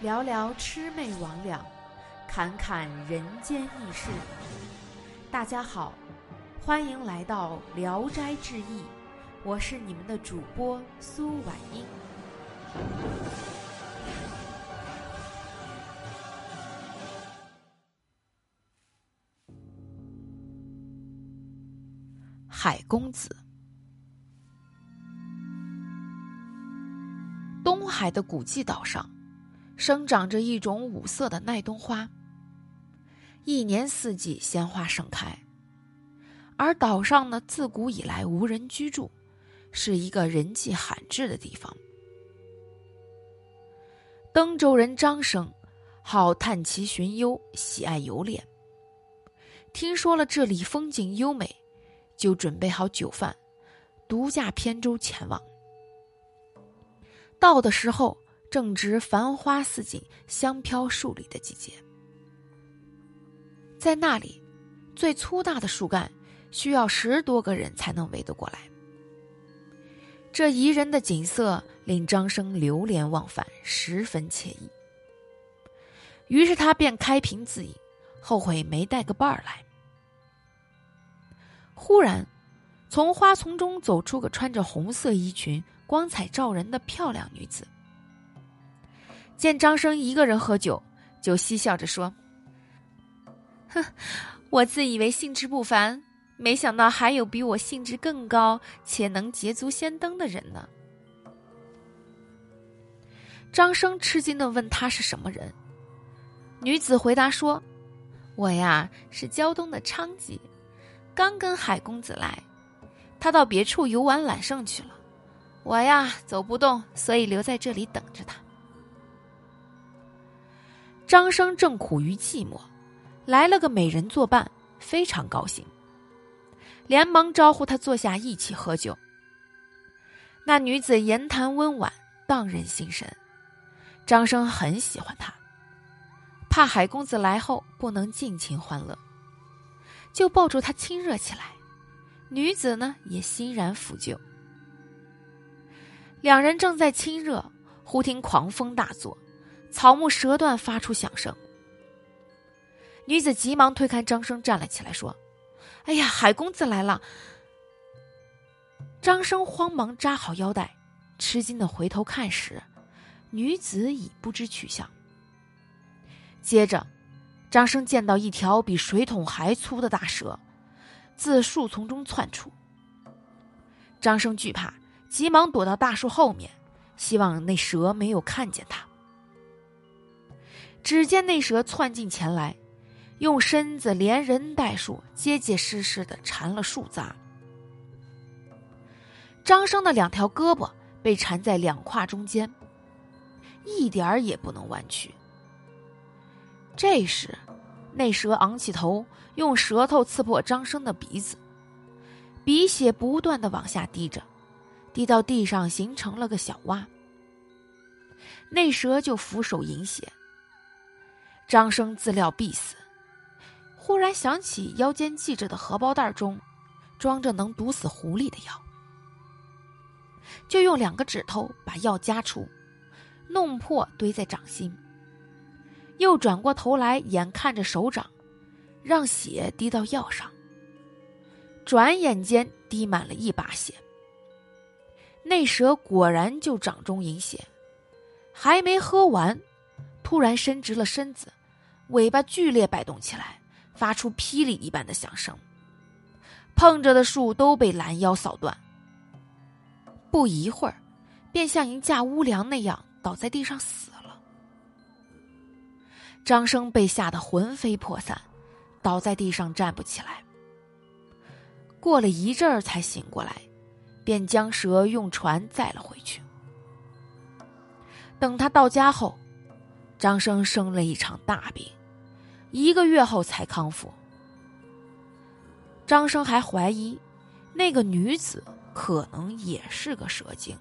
聊聊魑魅魍魉，侃侃人间轶事。大家好，欢迎来到《聊斋志异》，我是你们的主播苏婉英。海公子，海的古迹岛上。生长着一种五色的耐冬花，一年四季鲜花盛开。而岛上呢，自古以来无人居住，是一个人迹罕至的地方。登州人张生好探奇寻幽，喜爱游猎。听说了这里风景优美，就准备好酒饭，独驾扁舟前往。到的时候。正值繁花似锦、香飘数里的季节，在那里，最粗大的树干需要十多个人才能围得过来。这宜人的景色令张生流连忘返，十分惬意。于是他便开瓶自饮，后悔没带个伴儿来。忽然，从花丛中走出个穿着红色衣裙、光彩照人的漂亮女子。见张生一个人喝酒，就嬉笑着说：“哼，我自以为兴致不凡，没想到还有比我兴致更高且能捷足先登的人呢。”张生吃惊的问：“他是什么人？”女子回答说：“我呀，是胶东的娼妓，刚跟海公子来，他到别处游玩揽胜去了，我呀走不动，所以留在这里等着他。”张生正苦于寂寞，来了个美人作伴，非常高兴，连忙招呼他坐下一起喝酒。那女子言谈温婉，荡人心神，张生很喜欢她，怕海公子来后不能尽情欢乐，就抱住她亲热起来。女子呢也欣然抚救。两人正在亲热，忽听狂风大作。草木折断，发出响声。女子急忙推开张生，站了起来，说：“哎呀，海公子来了！”张生慌忙扎好腰带，吃惊的回头看时，女子已不知去向。接着，张生见到一条比水桶还粗的大蛇，自树丛中窜出。张生惧怕，急忙躲到大树后面，希望那蛇没有看见他。只见那蛇窜进前来，用身子连人带树结结实实的缠了树匝。张生的两条胳膊被缠在两胯中间，一点儿也不能弯曲。这时，那蛇昂起头，用舌头刺破张生的鼻子，鼻血不断的往下滴着，滴到地上形成了个小洼。那蛇就俯首饮血。张生自料必死，忽然想起腰间系着的荷包袋中装着能毒死狐狸的药，就用两个指头把药夹出，弄破堆在掌心。又转过头来，眼看着手掌，让血滴到药上。转眼间滴满了一把血。那蛇果然就掌中饮血，还没喝完，突然伸直了身子。尾巴剧烈摆动起来，发出霹雳一般的响声，碰着的树都被拦腰扫断。不一会儿，便像一架屋梁那样倒在地上死了。张生被吓得魂飞魄散，倒在地上站不起来。过了一阵儿才醒过来，便将蛇用船载了回去。等他到家后，张生生了一场大病。一个月后才康复。张生还怀疑，那个女子可能也是个蛇精。